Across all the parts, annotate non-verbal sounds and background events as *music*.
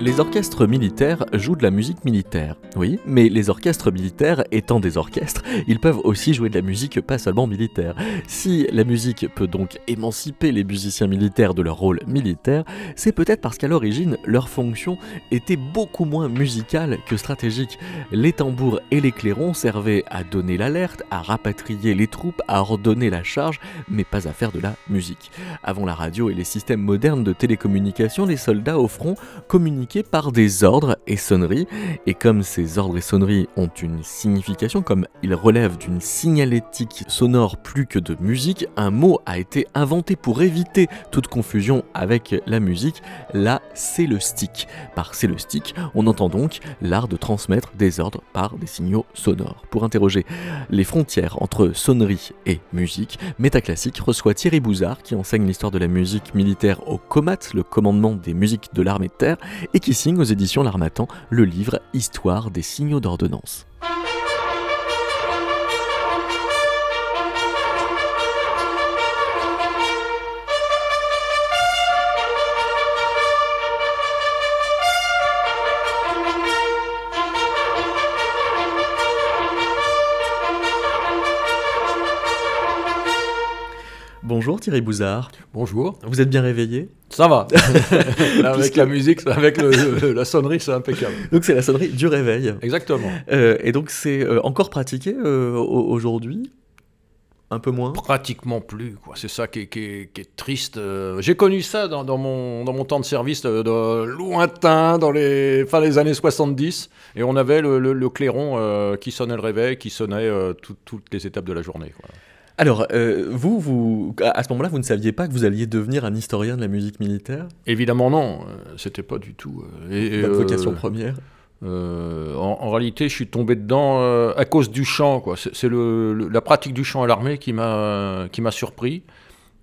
Les orchestres militaires jouent de la musique militaire, oui, mais les orchestres militaires étant des orchestres, ils peuvent aussi jouer de la musique pas seulement militaire. Si la musique peut donc émanciper les musiciens militaires de leur rôle militaire, c'est peut-être parce qu'à l'origine, leur fonction était beaucoup moins musicale que stratégique. Les tambours et les clairons servaient à donner l'alerte, à rapatrier les troupes, à ordonner la charge, mais pas à faire de la musique. Avant la radio et les systèmes modernes de télécommunication, les soldats au front communiquaient par des ordres et sonneries, et comme ces ordres et sonneries ont une signification, comme ils relèvent d'une signalétique sonore plus que de musique, un mot a été inventé pour éviter toute confusion avec la musique, la stick. Par stick, on entend donc l'art de transmettre des ordres par des signaux sonores. Pour interroger les frontières entre sonnerie et musique, Métaclassique reçoit Thierry Bouzard, qui enseigne l'histoire de la musique militaire au COMAT, le commandement des musiques de l'armée de terre, qui signe aux éditions L'Armatan le livre Histoire des signaux d'ordonnance. Bonjour Thierry Bouzard. Bonjour. Vous êtes bien réveillé? Ça va. *laughs* avec la musique, avec la sonnerie, c'est impeccable. Donc c'est la sonnerie du réveil. Exactement. Euh, et donc c'est euh, encore pratiqué euh, aujourd'hui? Un peu moins? Pratiquement plus. C'est ça qui est, triste. J'ai connu ça dans, mon, dans mon temps de service de, lointain, dans les fin des années 70. Et on avait le, clairon qui sonnait le réveil, qui sonnait toutes les étapes de la journée. Alors, euh, vous, vous, à ce moment-là, vous ne saviez pas que vous alliez devenir un historien de la musique militaire? Évidemment non, euh, c'était pas du tout. Euh, Votre vocation première? en, réalité, je suis tombé dedans à cause du chant. C'est la pratique du chant à l'armée qui m'a surpris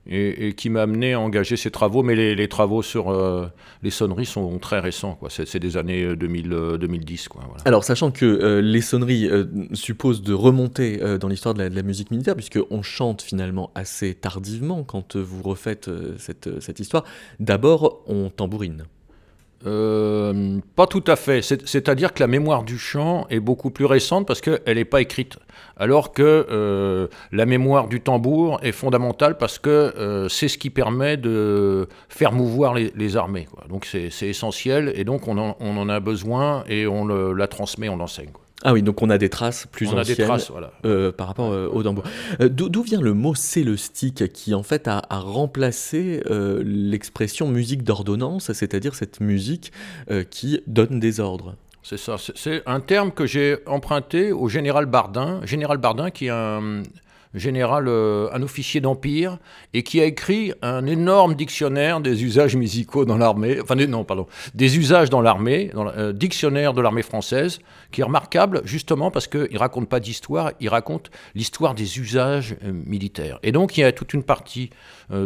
et, qui m'a amené à engager ces travaux. Mais les, travaux sur euh, les sonneries sont très récents. C'est des années 2000, 2010. Euh, quoi, Alors, sachant que euh, les sonneries supposent de remonter dans l'histoire de, la musique militaire, puisqu'on chante finalement assez tardivement quand vous refaites cette, cette histoire, d'abord on tambourine. Euh, pas tout à fait. C'est-à-dire que la mémoire du chant est beaucoup plus récente parce qu'elle n'est pas écrite. Alors que euh, la mémoire du tambour est fondamentale parce que euh, c'est ce qui permet de faire mouvoir les, armées. Donc c'est essentiel et donc on en, a besoin et on la transmet, on l'enseigne. Ah oui, donc on a des traces plus anciennes euh, par rapport euh, au tambour. Euh, d'où vient le mot stick qui en fait a, remplacé l'expression musique d'ordonnance, c'est-à-dire cette musique qui donne des ordres? C'est ça, c'est un terme que j'ai emprunté au général Bardin, général Bardin qui est un, général, euh, un officier d'Empire, et qui a écrit un énorme dictionnaire des usages musicaux dans l'armée, enfin non, pardon, des usages dans l'armée, dans euh, dictionnaire de l'armée française, qui est remarquable justement parce qu'il ne raconte pas d'histoire, il raconte l'histoire des usages euh, militaires. Et donc il y a toute une partie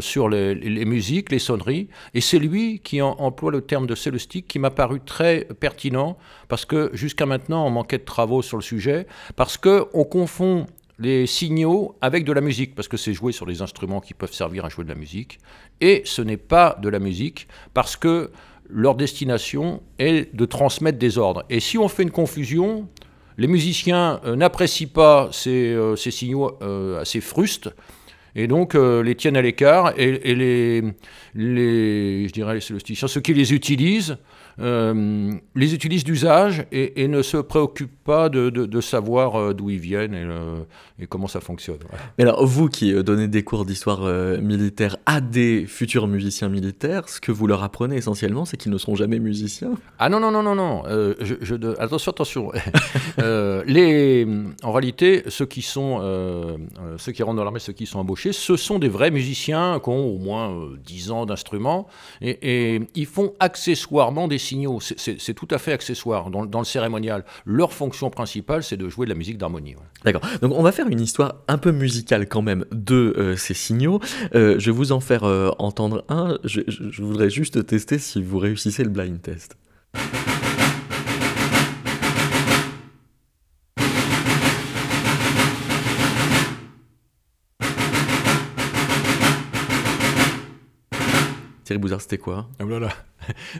sur les, musiques, les sonneries, et c'est lui qui emploie le terme de célestique qui m'a paru très pertinent, parce que jusqu'à maintenant on manquait de travaux sur le sujet, parce qu'on confond les signaux avec de la musique, parce que c'est joué sur les instruments qui peuvent servir à jouer de la musique. Et ce n'est pas de la musique, parce que leur destination est de transmettre des ordres. Et si on fait une confusion, les musiciens euh, n'apprécient pas ces, euh, signaux euh, assez frustes, et donc les tiennent à l'écart, et, les, les, je dirais, ceux qui les utilisent, euh, les utilisent d'usage et, ne se préoccupent pas de, savoir euh, d'où ils viennent et, comment ça fonctionne. Mais alors, vous qui euh, donnez des cours d'histoire militaire à des futurs musiciens militaires, ce que vous leur apprenez essentiellement, c'est qu'ils ne seront jamais musiciens Ah non, non, non, non, non. Je, attention, attention. *laughs* les, en réalité, ceux qui, sont, ceux qui rentrent dans l'armée, ceux qui sont embauchés, ce sont des vrais musiciens qui ont au moins 10 ans d'instruments et, et ils font accessoirement des c'est tout à fait accessoire dans, le cérémonial. Leur fonction principale, c'est de jouer de la musique d'harmonie. D'accord. Donc on va faire une histoire un peu musicale quand même de euh, ces signaux. Euh, je vais vous en faire euh, entendre un. Je voudrais juste tester si vous réussissez le blind test. Thierry Bouzard, c'était quoi? Ah, Voilà. *laughs*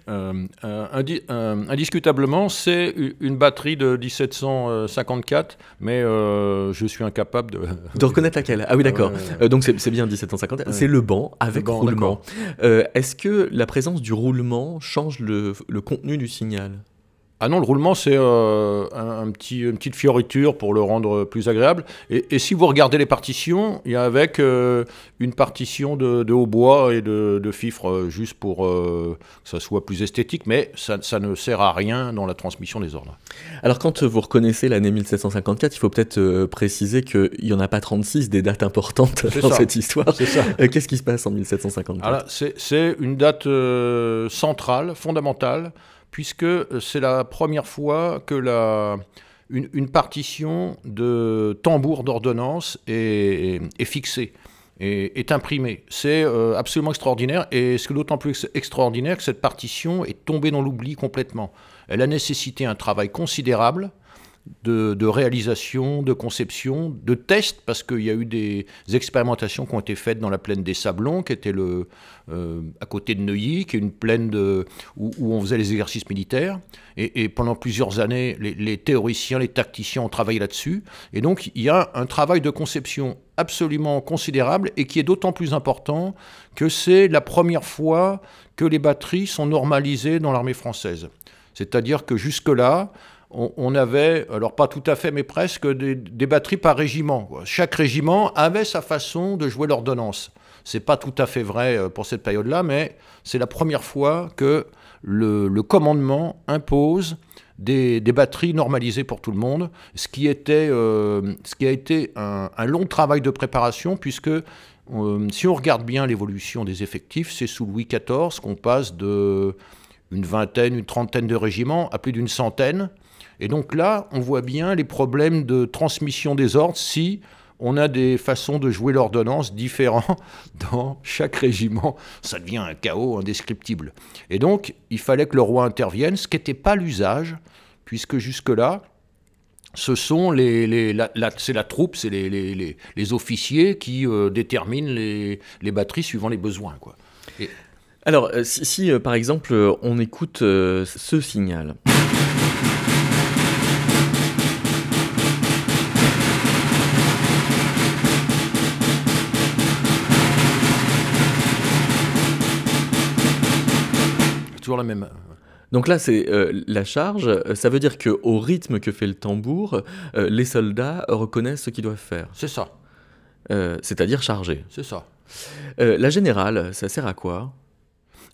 Euh, euh, indi- euh, indiscutablement, c'est une batterie de 1754, mais je suis incapable de. De reconnaître laquelle Ah oui, d'accord. Donc c'est bien 1750. Ouais. C'est le banc avec banc, roulement. Est-ce que la présence du roulement change le, le contenu du signal? Ah non, le roulement, c'est euh, un, un petit, une petite fioriture pour le rendre plus agréable. Et, et si vous regardez les partitions, il y a avec euh, une partition de, de hautbois et de, de fifre, euh, juste pour euh, que ça soit plus esthétique, mais ça, ça ne sert à rien dans la transmission des ordres. Alors quand vous reconnaissez l'année 1754, il faut peut-être préciser qu'il n'y en a pas 36 des dates importantes *laughs* dans ça. cette histoire. Qu'est-ce qui se passe en 1754 Alors là, c'est une date centrale, fondamentale, puisque c'est la première fois que la, une, partition de tambour d'ordonnance est, fixée, est, imprimée. C'est euh, absolument extraordinaire, et ce d'autant plus extraordinaire que cette partition est tombée dans l'oubli complètement. Elle a nécessité un travail considérable de, réalisation, de conception, de test, parce qu'il y a eu des expérimentations qui ont été faites dans la plaine des Sablons, qui était le, euh, à côté de Neuilly, qui est une plaine de, où, on faisait les exercices militaires. Et, pendant plusieurs années, les théoriciens, les tacticiens ont travaillé là-dessus. Et donc, il y a un travail de conception absolument considérable et qui est d'autant plus important que c'est la première fois que les batteries sont normalisées dans l'armée française. C'est-à-dire que jusque-là, on, on avait, alors pas tout à fait, mais presque, des, batteries par régiment. Chaque régiment avait sa façon de jouer l'ordonnance. C'est pas tout à fait vrai euh, pour cette période-là, mais c'est la première fois que le, commandement impose des, batteries normalisées pour tout le monde, ce qui, était, euh, ce qui a été un, un long travail de préparation, puisque euh, si on regarde bien l'évolution des effectifs, c'est sous Louis XIV qu'on passe de une vingtaine, une trentaine de régiments à plus d'une centaine. Et donc là, on voit bien les problèmes de transmission des ordres si on a des façons de jouer l'ordonnance différents *laughs* dans chaque régiment. Ça devient un chaos indescriptible. Et donc, il fallait que le roi intervienne, ce qui n'était pas l'usage, puisque jusque-là, c'est la troupe, c'est les, officiers qui euh, déterminent les, batteries suivant les besoins. Alors, euh, si, euh, par exemple on écoute ce signal. Toujours la même. Donc là, c'est euh, la charge. Euh, Ça veut dire que au rythme que fait le tambour, euh, les soldats reconnaissent ce qu'ils doivent faire, C'est ça, Euh, c'est-à-dire charger. c'est ça. La générale, ça sert à quoi?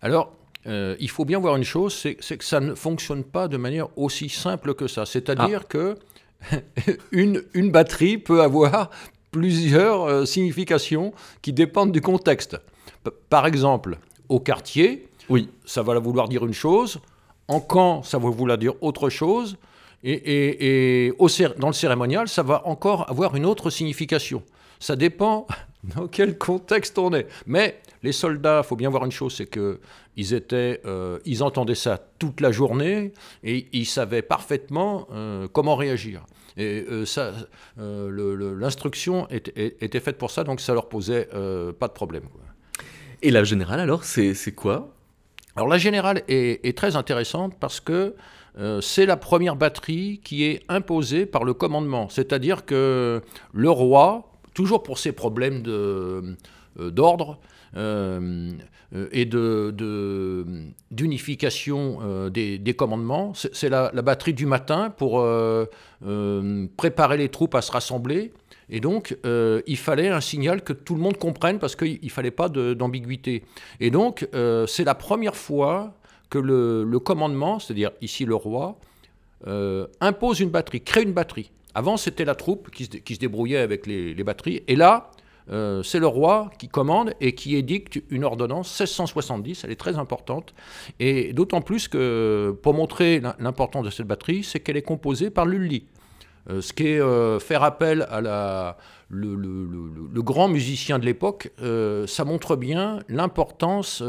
Alors, il faut bien voir une chose, c'est que ça ne fonctionne pas de manière aussi simple que ça. C'est-à-dire que *laughs* une, une batterie peut avoir *laughs* plusieurs significations qui dépendent du contexte. P- par exemple, au quartier, Oui. ça va vouloir dire une chose. En camp, ça va vouloir dire autre chose. Et, dans le cérémonial, ça va encore avoir une autre signification. Ça dépend *laughs* dans quel contexte on est. Mais les soldats, il faut bien voir une chose, c'est que ils étaient, euh, ils entendaient ça toute la journée et ils savaient parfaitement euh, comment réagir. Et euh, l'instruction était, faite pour ça, donc ça leur posait pas de problème. Et la générale, alors, c'est quoi Alors la générale est, très intéressante parce que euh, c'est la première batterie qui est imposée par le commandement. C'est-à-dire que le roi, toujours pour ses problèmes euh, d'ordre euh, et d'unification des, commandements, c'est, la, batterie du matin pour préparer les troupes à se rassembler. Et donc, euh, il fallait un signal que tout le monde comprenne parce qu'il ne fallait pas d'ambiguïté. Et donc, euh, c'est la première fois que le, commandement, c'est-à-dire ici le roi, euh, impose une batterie, crée une batterie. Avant, c'était la troupe qui se, débrouillait avec les, les batteries. Et là, c'est le roi qui commande et qui édicte une ordonnance 1670. Elle est très importante. Et d'autant plus que, pour montrer l'im- l'importance de cette batterie, c'est qu'elle est composée par l'Ulli. Euh, ce qui est euh, faire appel à la, le, grand musicien de l'époque, euh, ça montre bien l'importance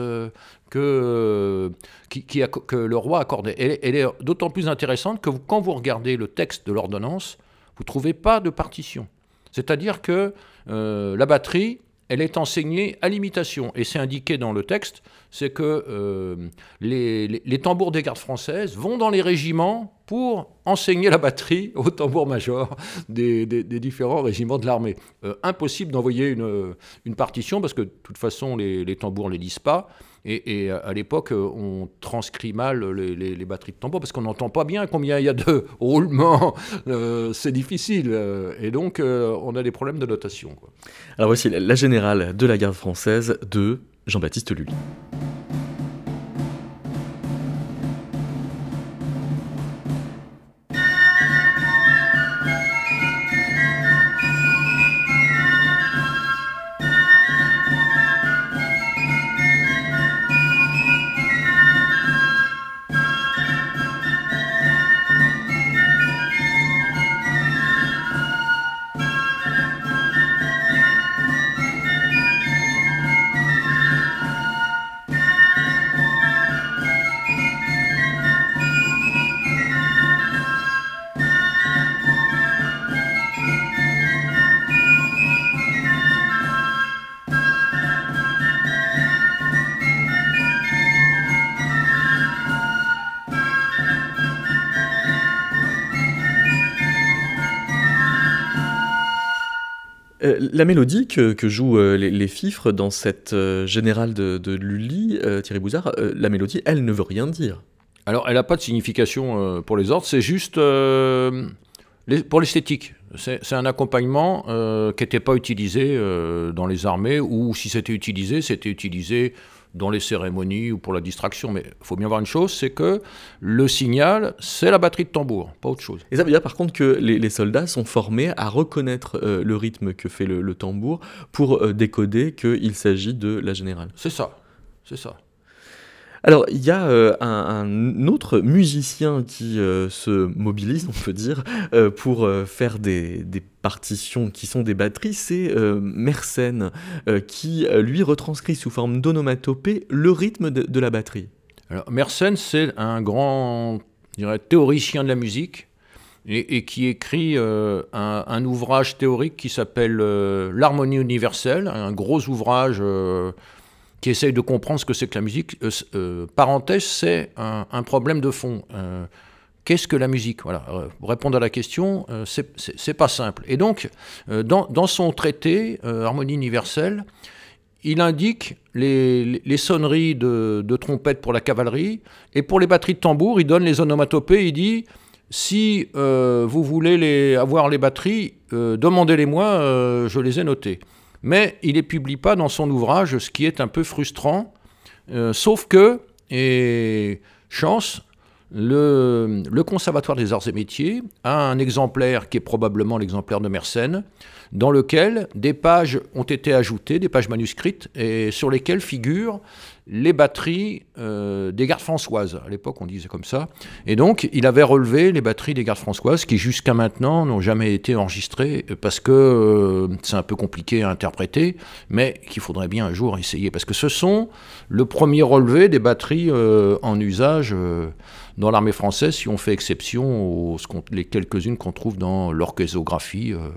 que, que le roi accordait. Elle, est d'autant plus intéressante que quand vous regardez le texte de l'ordonnance, vous ne trouvez pas de partition. C'est-à-dire que la batterie elle est enseignée à l'imitation. Et c'est indiqué dans le texte, c'est que euh, les, tambours des gardes françaises vont dans les régiments pour enseigner la batterie *laughs* au tambour-major des, différents régiments de l'armée. Euh, impossible d'envoyer une, une partition parce que de toute façon, les, tambours ne les lisent pas. Et, à l'époque, euh, on transcrit mal les, batteries de tambour parce qu'on n'entend pas bien combien il y a de *laughs* roulements. Euh, c'est difficile. euh, Et donc, euh, on a des problèmes de notation. Alors voici la générale de la garde française de Jean-Baptiste Lully. La mélodie que, jouent euh, les, fifres dans cette euh, générale de, Lully, euh, Thierry Bouzard, la mélodie, elle ne veut rien dire. Alors, elle n'a pas de signification pour les ordres, c'est juste pour l'esthétique. C'est un accompagnement qui n'était pas utilisé dans les armées, ou si c'était utilisé, c'était utilisé dans les cérémonies ou pour la distraction. Mais il faut bien voir une chose, c'est que le signal, c'est la batterie de tambour, pas autre chose. Et ça veut dire par contre que les, les soldats sont formés à reconnaître euh, le rythme que fait le, le tambour pour euh, décoder qu'il s'agit de la générale. C'est ça, c'est ça. Alors, il y a euh, un, autre musicien qui euh, se mobilise, on peut dire, euh, pour faire des, partitions qui sont des batteries, c'est Mersenne, qui lui retranscrit sous forme d'onomatopée le rythme de, la batterie. Alors, Mersenne, c'est un grand théoricien de la musique et, qui écrit un, ouvrage théorique qui s'appelle L'harmonie universelle, un gros ouvrage qui essaye de comprendre ce que c'est que la musique. Euh, euh, parenthèse, c'est un, problème de fond. Euh, Qu'est-ce que la musique? Voilà, répondre à la question, c'est- pas simple. Et donc, dans, son traité, Harmonie universelle, il indique les, sonneries de, trompette pour la cavalerie, et pour les batteries de tambour, il donne les onomatopées, il dit, si vous voulez les, avoir les batteries, demandez-les-moi, euh, je les ai notées. Mais il ne les publie pas dans son ouvrage, ce qui est un peu frustrant, euh, sauf que, et chance, le, Conservatoire des Arts et Métiers a un exemplaire qui est probablement l'exemplaire de Mersenne, dans lequel des pages ont été ajoutées, des pages manuscrites, et sur lesquelles figurent les batteries euh, des gardes françoises. À l'époque, on disait comme ça. Et donc, il avait relevé les batteries des gardes françoises qui, jusqu'à maintenant, n'ont jamais été enregistrées parce que euh, c'est un peu compliqué à interpréter, mais qu'il faudrait bien un jour essayer. Parce que ce sont le premier relevé des batteries euh, en usage dans l'armée française, si on fait exception aux ce les quelques-unes qu'on trouve dans l'orchésographie euh,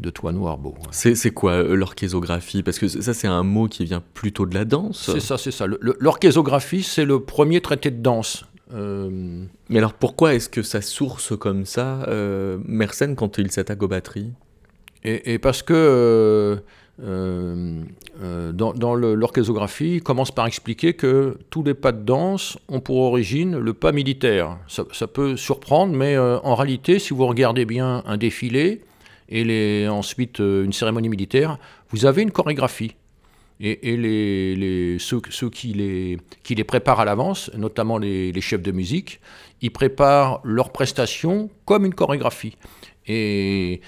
de Toineau Arbeau. C'est c'est quoi euh, l'orchésographie Parce que ça, c'est un mot qui vient plutôt de la danse. C'est ça, c'est ça. L'orchésographie, c'est le premier traité de danse. Euh, Mais alors pourquoi est-ce que ça source comme ça, Mersenne, quand il s'attaque aux batteries? Et, et parce que euh, euh, dans, dans l'orchésographie, commence par expliquer que tous les pas de danse ont pour origine le pas militaire. Ça, peut surprendre, mais euh, en réalité, si vous regardez bien un défilé et ensuite une cérémonie militaire, vous avez une chorégraphie. Et, ceux, ceux qui, les, qui les préparent à l'avance, notamment les, les chefs de musique, ils préparent leurs prestations comme une chorégraphie. Et,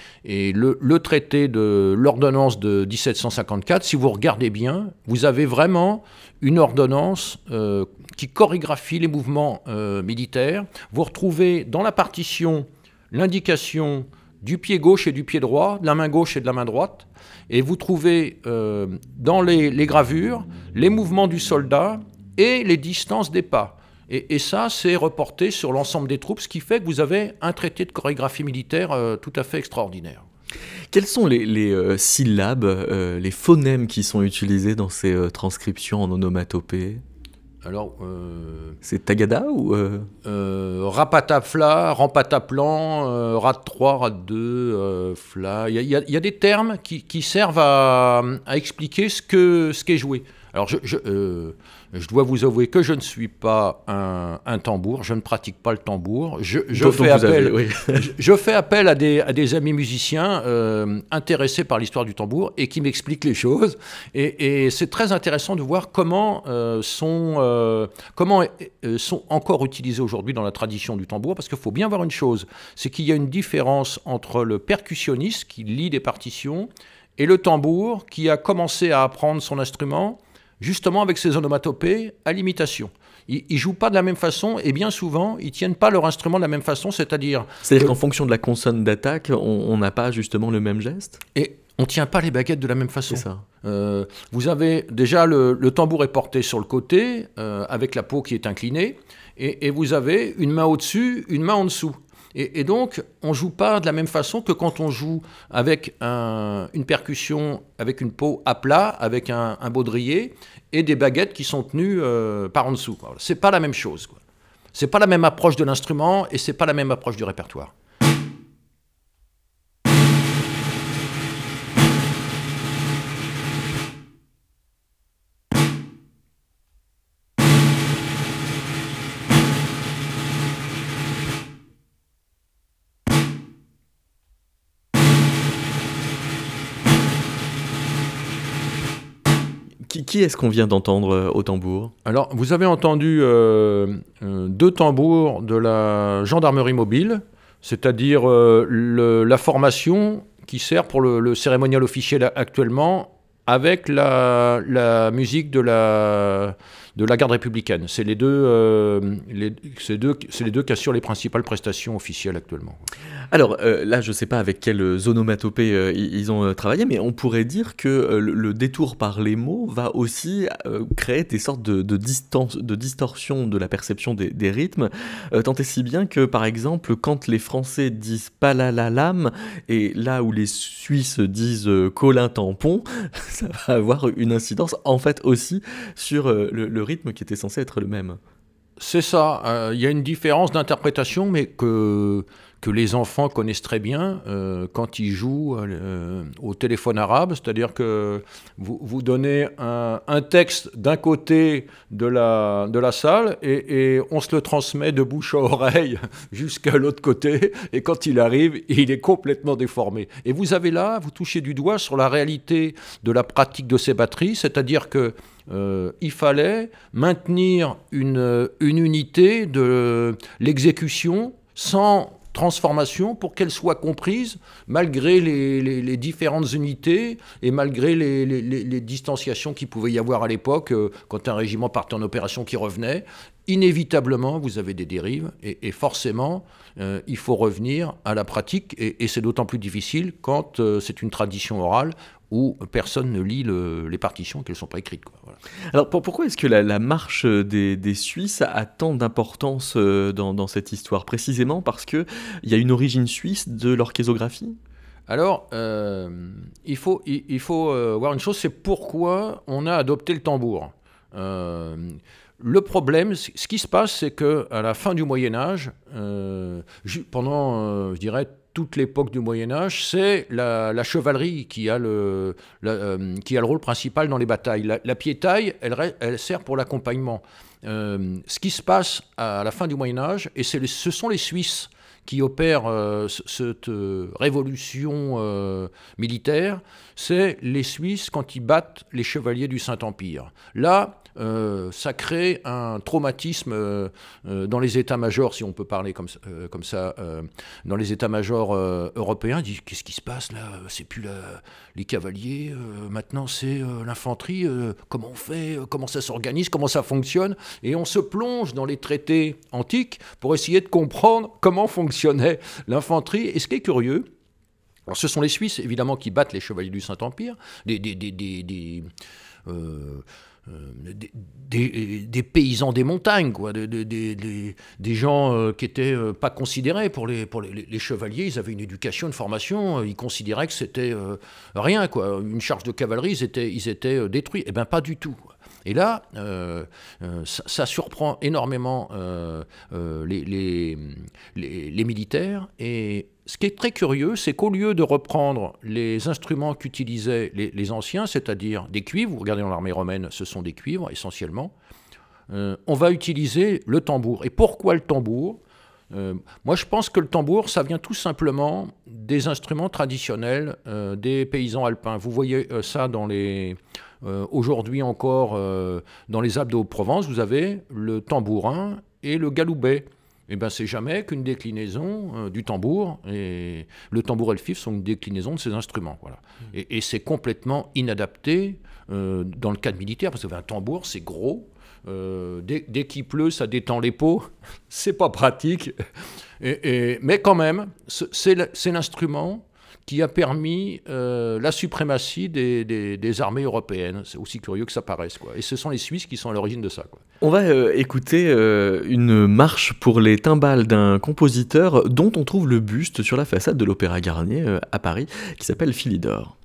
le, traité de l'ordonnance de 1754, si vous regardez bien, vous avez vraiment une ordonnance euh, qui chorégraphie les mouvements euh, militaires. Vous retrouvez dans la partition l'indication du pied gauche et du pied droit, de la main gauche et de la main droite. Et vous trouvez euh, dans les gravures les mouvements du soldat et les distances des pas. Et, et ça, c'est reporté sur l'ensemble des troupes, ce qui fait que vous avez un traité de chorégraphie militaire euh, tout à fait extraordinaire. Quelles sont les, syllabes, les phonèmes qui sont utilisés dans ces transcriptions en onomatopée? Alors, euh, c'est Tagada ou euh... euh Rapatafla, Rampataplan, euh, Rat 3, Rat 2, Fla. Il y, y, a des termes qui, qui servent à, à, expliquer ce qu'est ce qui est joué. Alors, je, je, euh, je, dois vous avouer que je ne suis pas un, un tambour, je ne pratique pas le tambour. Je, je fais, appel, je, fais appel à des, à des amis musiciens euh, intéressés par l'histoire du tambour et qui m'expliquent les choses. Et, et c'est très intéressant de voir comment, euh, sont, euh, comment sont encore utilisés aujourd'hui dans la tradition du tambour, parce qu'il faut bien voir une chose, c'est qu'il y a une différence entre le percussionniste qui lit des partitions et le tambour qui a commencé à apprendre son instrument justement avec ces onomatopées à l'imitation. Ils, ne jouent pas de la même façon et bien souvent ils tiennent pas leur instrument de la même façon, c'est-à-dire. C'est-à-dire qu'en fonction de la consonne d'attaque, on n'a pas justement le même geste? Et on tient pas les baguettes de la même façon. Ça. Euh, vous avez déjà le, tambour est porté sur le côté euh, avec la peau qui est inclinée et, et vous avez une main au-dessus, une main en dessous. Et, donc, on joue pas de la même façon que quand on joue avec une percussion, avec une peau à plat, avec un, baudrier et des baguettes qui sont tenues euh, par en dessous. C'est pas la même chose. C'est pas la même approche de l'instrument et c'est pas la même approche du répertoire. Qui, est-ce qu'on vient d'entendre euh, au tambour? Alors, vous avez entendu euh, euh, deux tambours de la gendarmerie mobile, c'est-à-dire la formation qui sert pour le, cérémonial officiel actuellement avec la musique de la de la garde républicaine. C'est les euh, les, deux, les qui assurent les principales prestations officielles actuellement. Alors euh, là, je ne sais pas avec quelle onomatopée euh, ils ont travaillé, mais on pourrait dire que le, détour par les mots va aussi créer des sortes de, de, distorsion de la perception des, rythmes, tant et si bien que, par exemple, quand les Français disent palalalam, et là où les Suisses disent colin tampon, *laughs* ça va avoir une incidence en fait aussi sur le rythme qui était censé être le même. C'est ça. Euh, il y a une différence d'interprétation, mais que, que les enfants connaissent très bien euh, quand ils jouent euh, au téléphone arabe. C'est-à-dire que vous, vous donnez un, texte d'un côté de la, de la salle et, on se le transmet de bouche à oreille *laughs* jusqu'à l'autre côté. Et quand il arrive, il est complètement déformé. Et vous avez là, vous touchez du doigt sur la réalité de la pratique de ces batteries. C'est-à-dire que euh, il fallait maintenir une, une unité de l'exécution sans transformation pour qu'elle soit comprise malgré les, différentes unités et malgré les, distanciations qu'il pouvait y avoir à l'époque euh, quand un régiment partait en opération qui revenait. Inévitablement, vous avez des dérives et, forcément, euh, il faut revenir à la pratique et, c'est d'autant plus difficile quand c'est une tradition orale où personne ne lit les partitions qu'elles ne sont pas écrites. Alors pourquoi est-ce que la, marche des, Suisses a tant d'importance euh, dans, cette histoire? Précisément parce qu'il y a une origine suisse de l'orchésographie? Alors, euh, il faut, euh, voir une chose, c'est pourquoi on a adopté le tambour. le problème, ce qui se passe, c'est que à la fin du Moyen Âge, pendant, je dirais, toute l'époque du Moyen Âge, c'est la, chevalerie qui a, le, euh, qui a le rôle principal dans les batailles. La, piétaille, elle, elle, sert pour l'accompagnement. Euh, ce qui se passe à la fin du Moyen Âge, et ce sont les Suisses qui opèrent euh, cette révolution militaire, c'est les Suisses quand ils battent les chevaliers du Saint-Empire. Là, ça crée un traumatisme euh, euh, dans les états-majors, si on peut parler comme, ça, dans les états-majors européens. Ils qu'est-ce qui se passe là? C'est plus les cavaliers, maintenant c'est l'infanterie. comment on fait Comment ça s'organise Comment ça fonctionne? Et on se plonge dans les traités antiques pour essayer de comprendre comment fonctionnait l'infanterie. Et ce qui est curieux, ce sont les Suisses évidemment qui battent les chevaliers du Saint-Empire, des des, paysans des montagnes, quoi, des, gens qui n'étaient pas considérés pour, les, pour les, chevaliers. Ils avaient une éducation, une formation, ils considéraient que c'était rien, quoi. Une charge de cavalerie, ils étaient, ils étaient détruits. Eh bien, pas du tout. Et là, euh, euh, ça, surprend énormément euh, les, les, militaires. Et ce qui est très curieux, c'est qu'au lieu de reprendre les instruments qu'utilisaient les, anciens, c'est-à-dire des cuivres, vous regardez dans l'armée romaine, ce sont des cuivres essentiellement, on va utiliser le tambour. Et pourquoi le tambour? Moi, je pense que le tambour, ça vient tout simplement des instruments traditionnels des paysans alpins. Vous voyez ça euh, aujourd'hui encore, euh, dans les Alpes de Haute-Provence, vous avez le tambourin et le galoubet. Eh ben, c'est jamais qu'une déclinaison euh, du tambour. Et le tambour et le fif sont une déclinaison de ces instruments. Voilà. Mmh. Et, c'est complètement inadapté dans le cadre militaire, parce que un tambour, c'est gros. dès, dès qu'il pleut, ça détend les peaux. *laughs* c'est pas pratique. Et, mais quand même, c'est l'instrument qui a permis euh, la suprématie des, armées européennes. C'est aussi curieux que ça paraisse. Quoi. Et ce sont les Suisses qui sont à l'origine de ça. Quoi. On va euh, écouter euh, une marche pour les timbales d'un compositeur dont on trouve le buste sur la façade de l'Opéra Garnier à Paris, qui s'appelle Philidor.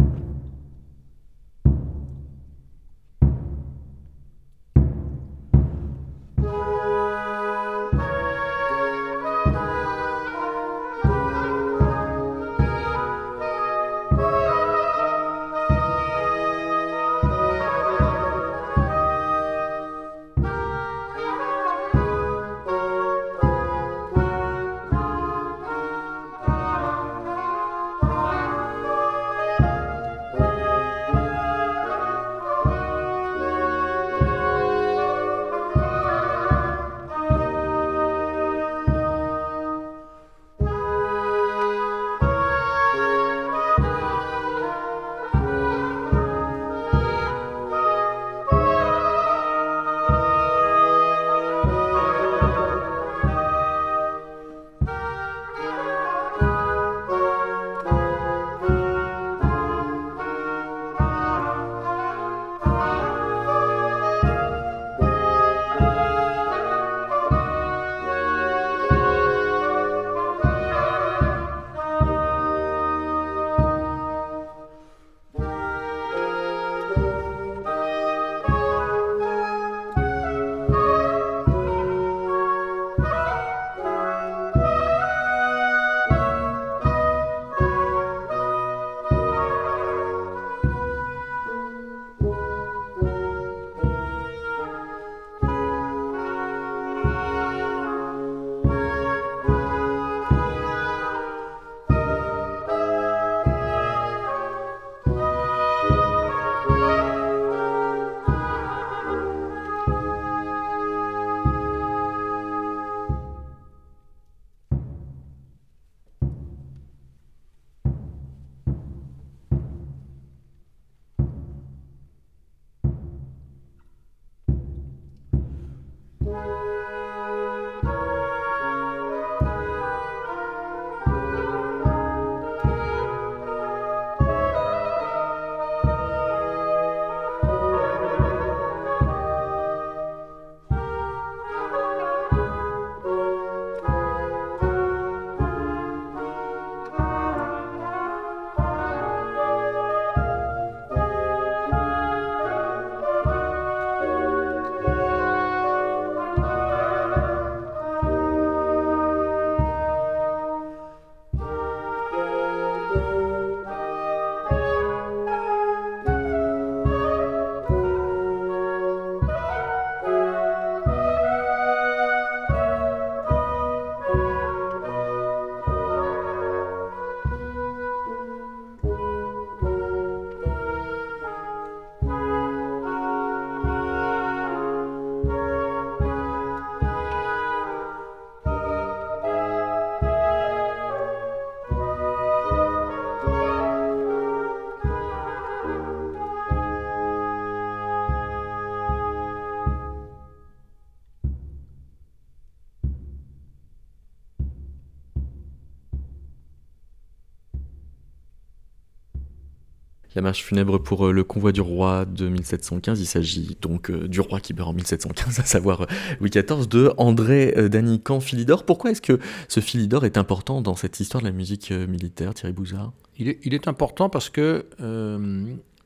La marche funèbre pour euh, le convoi du roi de 1715, il s'agit donc euh, du roi qui meurt en 1715, à savoir euh, Louis XIV, de André Danican Philidor. Pourquoi est-ce que ce Philidor est important dans cette histoire de la musique militaire, Thierry Bouzard? Il est, important parce que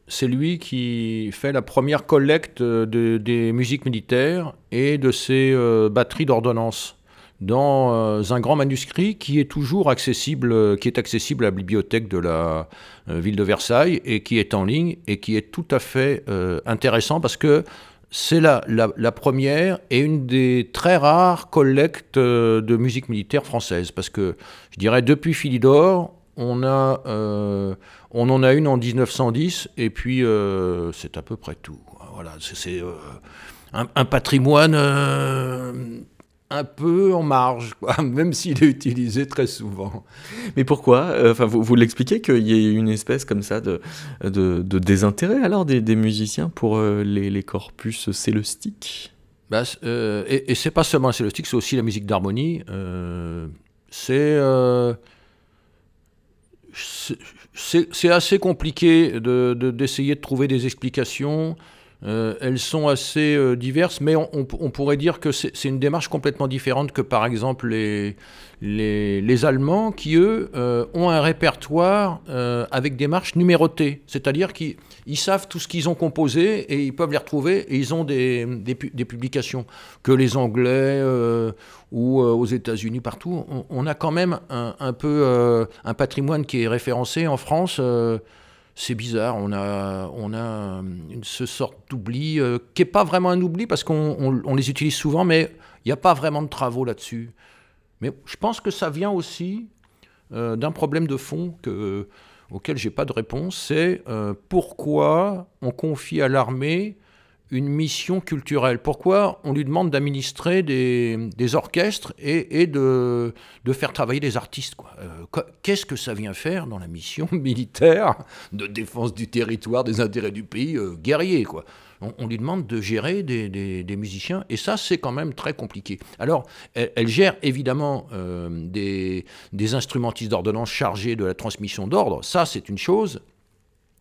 c'est lui qui fait la première collecte de, des musiques militaires et de ses batteries d'ordonnance dans euh, un grand manuscrit qui est toujours accessible, euh, qui est accessible à la bibliothèque de la euh, ville de Versailles et qui est en ligne et qui est tout à fait intéressant parce que c'est la, première et une des très rares collectes de musique militaire française. Parce que je dirais depuis Philidor, on, a, on en a une en 1910 et puis c'est à peu près tout. Voilà, c'est un, patrimoine un peu en marge, *laughs* même s'il est utilisé très souvent. Mais pourquoi euh, Enfin, vous, vous l'expliquez qu'il y ait une espèce comme ça de, de, désintérêt alors des, musiciens pour euh, les, corpus célostiques? Bah, euh, Et, et c'est pas seulement célestique, c'est aussi la musique d'harmonie. c'est c'est assez compliqué d'essayer de, de, trouver des explications. Euh, elles sont assez euh, diverses, mais on, pourrait dire que c'est une démarche complètement différente que par exemple les, les, Allemands qui, eux, euh, ont un répertoire avec des marches numérotées. C'est-à-dire qu'ils savent tout ce qu'ils ont composé et ils peuvent les retrouver et ils ont des, des, publications. Que les Anglais ou aux États-Unis, partout, on, a quand même un, un peu un patrimoine qui est référencé en France c'est bizarre, on a, on a une, ce sorte d'oubli, euh, qui n'est pas vraiment un oubli parce qu'on les utilise souvent, mais il n'y a pas vraiment de travaux là-dessus. Mais je pense que ça vient aussi euh, d'un problème de fond que, auquel j'ai pas de réponse, c'est euh, pourquoi on confie à l'armée une mission culturelle. Pourquoi on lui demande d'administrer des, orchestres et, de, faire travailler des artistes euh, Qu'est-ce que ça vient faire dans la mission *laughs* militaire de défense du territoire, des intérêts du pays euh, guerrier on, lui demande de gérer des, musiciens, et ça, c'est quand même très compliqué. Alors, elle, gère évidemment euh, des, des instrumentistes d'ordonnance chargés de la transmission d'ordre, ça, c'est une chose,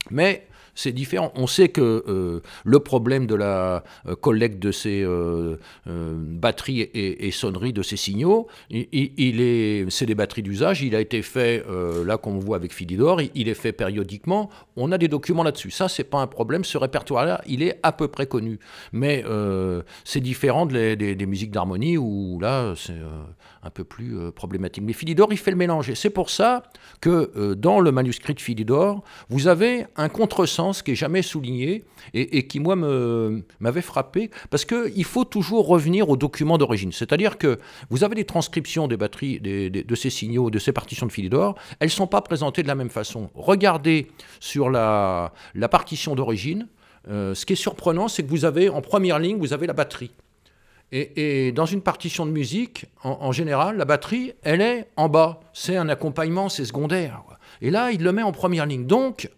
mais c'est différent. On sait que euh, le problème de la euh, collecte de ces euh, batteries et, sonneries de ces signaux, il, est, c'est des batteries d'usage. Il a été fait, là qu'on voit avec Philidor, il, est fait périodiquement. On a des documents là-dessus. Ça, c'est pas un problème. Ce répertoire-là, il est à peu près connu. Mais c'est différent des, des, musiques d'harmonie où là, c'est un peu plus problématique. Mais Philidor, il fait le mélange. Et c'est pour ça que dans le manuscrit de Philidor, vous avez un contresens qui est jamais souligné et, qui, moi, m'avait frappé, parce qu'il faut toujours revenir aux documents d'origine. C'est-à-dire que vous avez des transcriptions des batteries, de ces signaux, de ces partitions de Philidor, elles ne sont pas présentées de la même façon. Regardez sur la, la partition d'origine, euh, ce qui est surprenant, c'est que vous avez, en première ligne, vous avez la batterie. Et, dans une partition de musique, en, général, la batterie, elle est en bas. C'est un accompagnement, c'est secondaire. Et là, il le met en première ligne. Donc,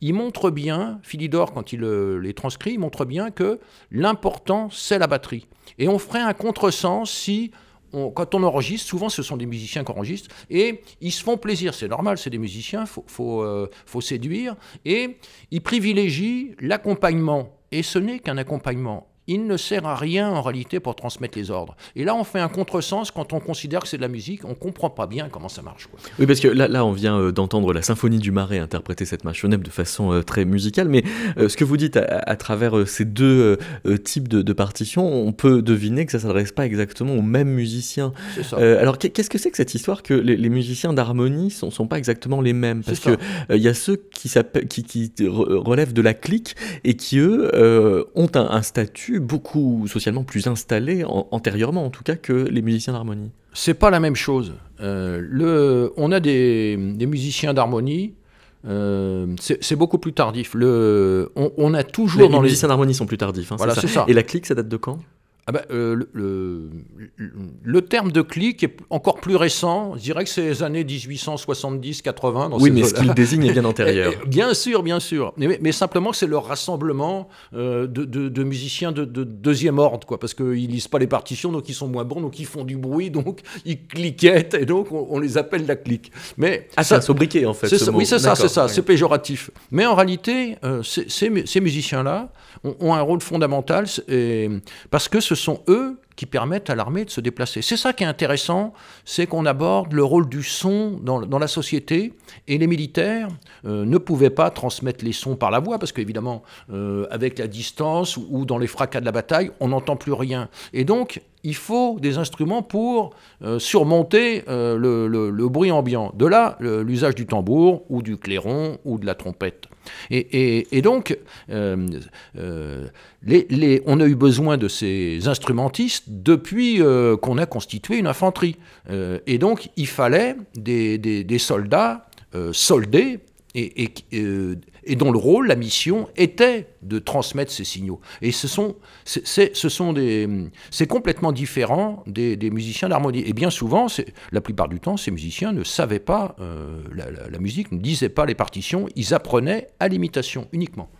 il montre bien, Philidor, quand il euh, les transcrit, il montre bien que l'important, c'est la batterie. Et on ferait un contresens si, quand on enregistre, souvent ce sont des musiciens qui enregistrent, et ils se font plaisir, c'est normal, c'est des musiciens, il euh, faut séduire, et ils privilégient l'accompagnement. Et ce n'est qu'un accompagnement il ne sert à rien en réalité pour transmettre les ordres. Et là, on fait un contresens quand on considère que c'est de la musique, on comprend pas bien comment ça marche. Oui, parce que là, là on vient euh, d'entendre la symphonie du Marais interpréter cette marche funèbre de façon euh, très musicale, mais euh, ce que vous dites à, travers ces deux types de, partitions, on peut deviner que ça s'adresse pas exactement aux mêmes musiciens. Ça. alors, qu'est-ce que c'est que cette histoire que les, musiciens d'harmonie sont, sont pas exactement les mêmes? Parce que il y a ceux qui, qui, qui relèvent de la clique et qui, eux, ont un statut beaucoup socialement plus installés, antérieurement en tout cas, que les musiciens d'harmonie. C'est pas la même chose. Euh, le, on a des, musiciens d'harmonie. Euh, c'est beaucoup plus tardif. Le, on, a toujours les, musiciens d'harmonie sont plus tardifs. Hein, voilà, c'est ça. Et la clique, ça date de quand? Ah ben, euh, le, le, le, terme de clic est encore plus récent. Je dirais que c'est les années 1870-80. Oui, mais ce qu'il désigne est bien antérieur. *laughs* bien sûr, bien sûr. Mais, mais simplement, c'est leur rassemblement euh, de, de, de, musiciens de, deuxième ordre, quoi, parce qu'ils lisent pas les partitions, donc ils sont moins bons, donc ils font du bruit, *laughs* donc ils cliquettent, et donc on, les appelle la clique. Mais ah, c'est un sobriquet, en fait. Ça, oui, c'est ça, c'est ça, c'est péjoratif. Mais en réalité, euh, ces musiciens-là ont, un rôle fondamental, parce que ce sont eux qui permettent à l'armée de se déplacer. C'est ça qui est intéressant, c'est qu'on aborde le rôle du son dans, la société, et les militaires euh, ne pouvaient pas transmettre les sons par la voix, parce qu'évidemment, euh, avec la distance ou dans les fracas de la bataille, on n'entend plus rien. Et donc, il faut des instruments pour euh, surmonter le, le, bruit ambiant. De là, l'usage du tambour, ou du clairon, ou de la trompette. Et, donc, euh, euh, on a eu besoin de ces instrumentistes depuis euh, qu'on a constitué une infanterie. et donc, il fallait des, soldats soldés et dont le rôle, la mission, était de transmettre ces signaux. Et ce sont, c'est, ce sont des, c'est complètement différent des, musiciens d'harmonie. Et bien souvent, la plupart du temps, ces musiciens ne savaient pas euh, la, musique, ne disaient pas les partitions, ils apprenaient à l'imitation uniquement.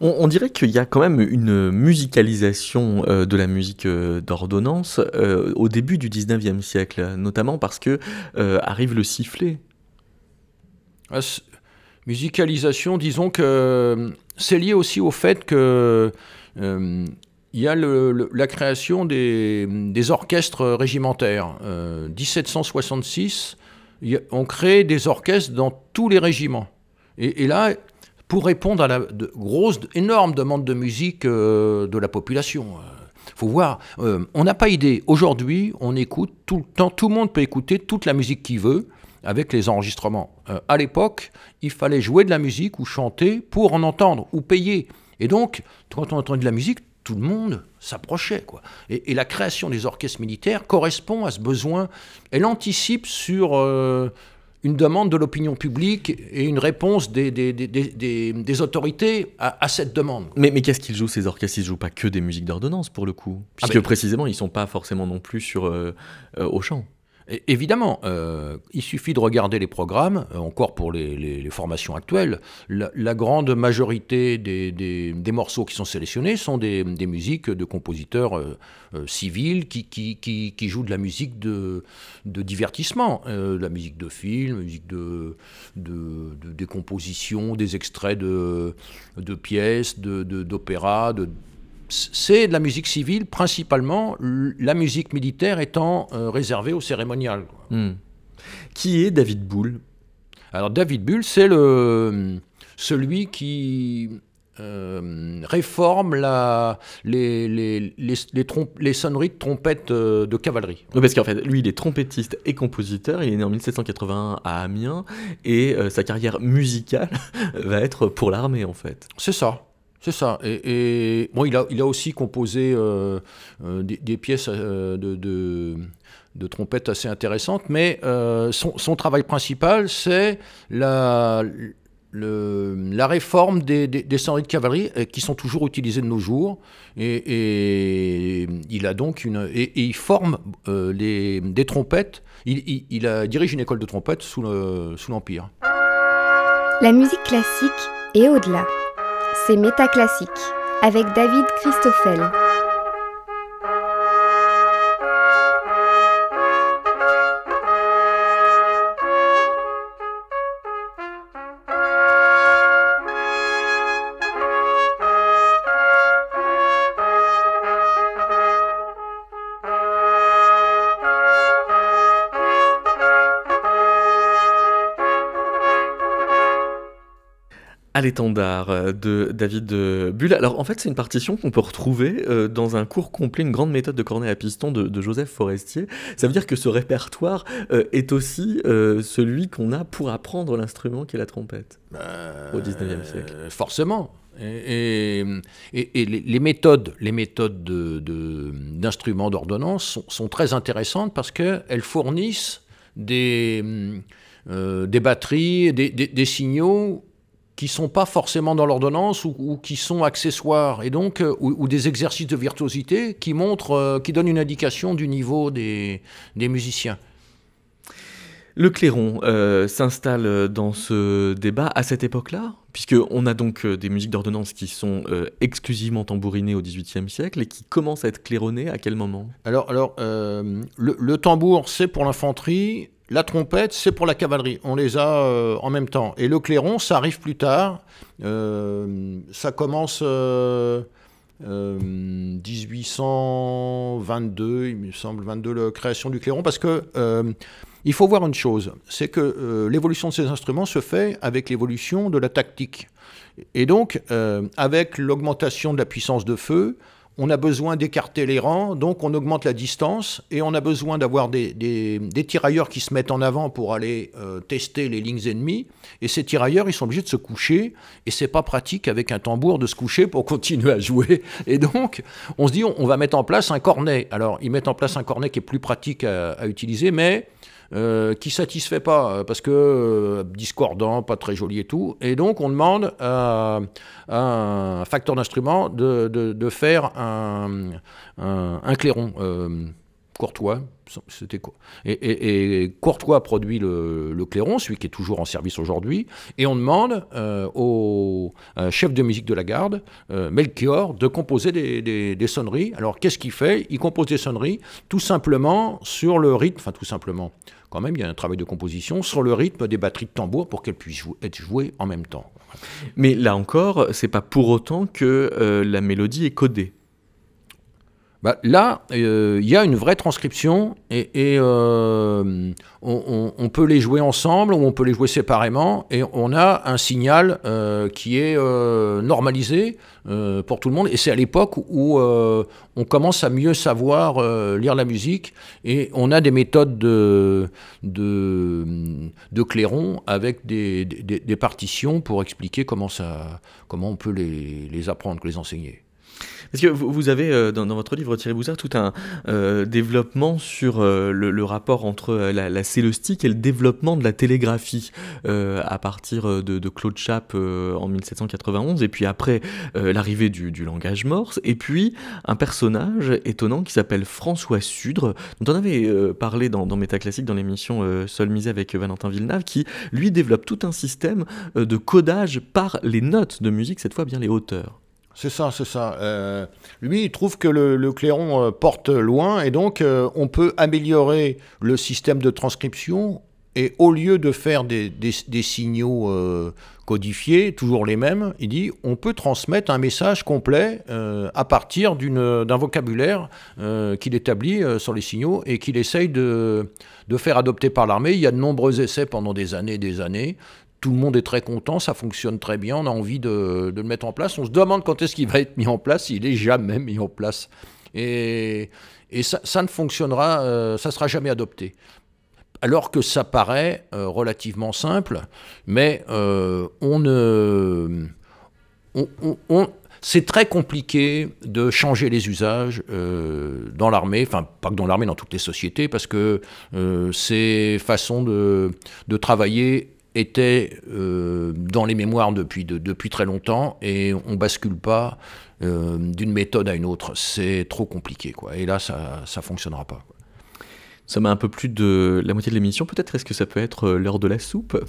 On, dirait qu'il y a quand même une musicalisation euh, de la musique euh, d'ordonnance au début du 19e siècle, notamment parce que arrive le sifflet. Musicalisation, disons que euh, c'est lié aussi au fait que euh, y a la création des, orchestres régimentaires. Euh, 1766, on crée des orchestres dans tous les régiments. Et, là, pour répondre à la grosse, énorme demande de musique euh, de la population. faut voir, on n'a pas idée. Aujourd'hui, on écoute tout le temps, tout le monde peut écouter toute la musique qu'il veut avec les enregistrements. Euh, à l'époque, il fallait jouer de la musique ou chanter pour en entendre ou payer. Et donc, quand on entendait de la musique, tout le monde s'approchait. Quoi. Et, la création des orchestres militaires correspond à ce besoin. Elle anticipe sur euh, une demande de l'opinion publique et une réponse des, des, des, des autorités à, cette demande. Mais, mais qu'est-ce qu'ils jouent ces orchestres? Ils ne jouent pas que des musiques d'ordonnance pour le coup. Ah, Puisque précisément, ils ne sont pas forcément non plus sur, euh, au chant. Évidemment, euh, il suffit de regarder les programmes, euh, encore pour les, formations actuelles, la, grande majorité des, morceaux qui sont sélectionnés sont des, musiques de compositeurs euh, civils qui, jouent de la musique de, divertissement, de la musique de film, musique de, des compositions, des extraits de, pièces, d'opéra, de, c'est de la musique civile, principalement, la musique militaire étant euh, réservée au cérémonial. Hmm. Qui est David Bull Alors David Bull, c'est le, celui qui euh, réforme la, les, les, les, les, sonneries de trompettes euh, de cavalerie. Oui, parce qu'en fait, lui, il est trompettiste et compositeur. Il est né en 1781 à Amiens et sa carrière musicale *laughs* va être pour l'armée, en fait. C'est ça. C'est ça. Et, bon, il a, aussi composé euh, euh, des, pièces euh, de, de, trompette assez intéressantes, mais son, travail principal, c'est la, réforme des, des, sonneries de cavalerie qui sont toujours utilisées de nos jours. Et, il a donc une. Et, il forme des trompettes. Il, dirige une école de trompette sous l'Empire. La musique classique est au-delà c'est Métaclassique avec David Christoffel. L'étendard euh, de David euh, Bull. Alors en fait c'est une partition qu'on peut retrouver euh, dans un cours complet, une grande méthode de cornet à piston de, Joseph Forestier. Ça veut dire que ce répertoire est aussi celui qu'on a pour apprendre l'instrument qui est la trompette au 19e siècle. Forcément. Et, et, les, méthodes, les méthodes d'instruments de, d'ordonnance sont, très intéressantes parce qu'elles fournissent des, des batteries, des, des signaux qui sont pas forcément dans l'ordonnance ou, qui sont accessoires. Et donc euh, ou, des exercices de virtuosité qui montrent, euh, qui donnent une indication du niveau des, des musiciens. Le clairon euh, s'installe dans ce débat à cette époque-là, puisqu'on a donc des musiques d'ordonnance qui sont exclusivement tambourinées au XVIIIe siècle et qui commencent à être claironnées. À quel moment? Alors, alors le, le, tambour, c'est pour l'infanterie, la trompette, c'est pour la cavalerie. On les a euh, en même temps. Et le clairon, ça arrive plus tard. Euh, ça commence 1822, euh, il me semble, 22, la création du clairon, parce que il faut voir une chose, c'est que l'évolution de ces instruments se fait avec l'évolution de la tactique. Et donc, avec l'augmentation de la puissance de feu, on a besoin d'écarter les rangs, donc on augmente la distance et on a besoin d'avoir des, tirailleurs qui se mettent en avant pour aller euh, tester les lignes ennemies. Et ces tirailleurs, ils sont obligés de se coucher et c'est pas pratique avec un tambour de se coucher pour *laughs* continuer à jouer. Et donc, on se dit, on, va mettre en place un cornet. Alors, ils mettent en place un cornet qui est plus pratique à utiliser, mais euh, qui satisfait pas euh, parce que euh, discordant, pas très joli et tout. Et donc on demande à, un facteur d'instrument de, de, faire un, un, clairon courtois. C'était quoi et, et, Courtois produit le, le, clairon, celui qui est toujours en service aujourd'hui, et on demande au chef de musique de la garde, Melchior, de composer des, des, des sonneries. Alors qu'est-ce qu'il fait? Il compose des sonneries tout simplement sur le rythme, enfin tout simplement quand même, il y a un travail de composition sur le rythme des batteries de tambour pour qu'elles puissent être jouées en même temps. Mais là encore, c'est pas pour autant que euh, la mélodie est codée. Bah, là, euh, il y a une vraie transcription et, euh, on, peut les jouer ensemble ou on peut les jouer séparément et on a un signal euh, qui est normalisé pour tout le monde. Et c'est à l'époque où on commence à mieux savoir lire la musique et on a des méthodes de, de, clairon avec des, partitions pour expliquer comment, ça, comment on peut les, les apprendre, les enseigner. Parce que vous, avez euh, dans, votre livre Thierry Boussard tout un euh, développement sur euh, le, rapport entre la, la célestique et le développement de la télégraphie à partir de, Claude Chappe en 1791 et puis après l'arrivée du, langage morse et puis un personnage étonnant qui s'appelle François Sudre dont on avait parlé dans, dans Métaclassique dans l'émission Seul misé avec Valentin Villeneuve qui lui développe tout un système de codage par les notes de musique cette fois bien les hauteurs. C'est ça, c'est ça. Euh, lui, il trouve que le, clairon euh, porte loin et donc euh, on peut améliorer le système de transcription et au lieu de faire des, signaux codifiés, toujours les mêmes, il dit on peut transmettre un message complet à partir d'un vocabulaire qu'il établit sur les signaux et qu'il essaye de, de faire adopter par l'armée. Il y a de nombreux essais pendant des années et des années tout le monde est très content, ça fonctionne très bien, on a envie de, le mettre en place. On se demande quand est-ce qu'il va être mis en place, il est jamais mis en place. Et, ça, ne fonctionnera, euh, ça ne sera jamais adopté. Alors que ça paraît euh, relativement simple, mais euh, c'est très compliqué de changer les usages dans l'armée, enfin pas que dans l'armée, dans toutes les sociétés, parce que ces façons de travailler était euh, dans les mémoires depuis, depuis très longtemps et on bascule pas euh, d'une méthode à une autre. C'est trop compliqué, quoi. Et là, ça ne fonctionnera pas. Ça m'a un peu plus de la moitié de l'émission. Peut-être est-ce que ça peut être euh, l'heure de la soupe?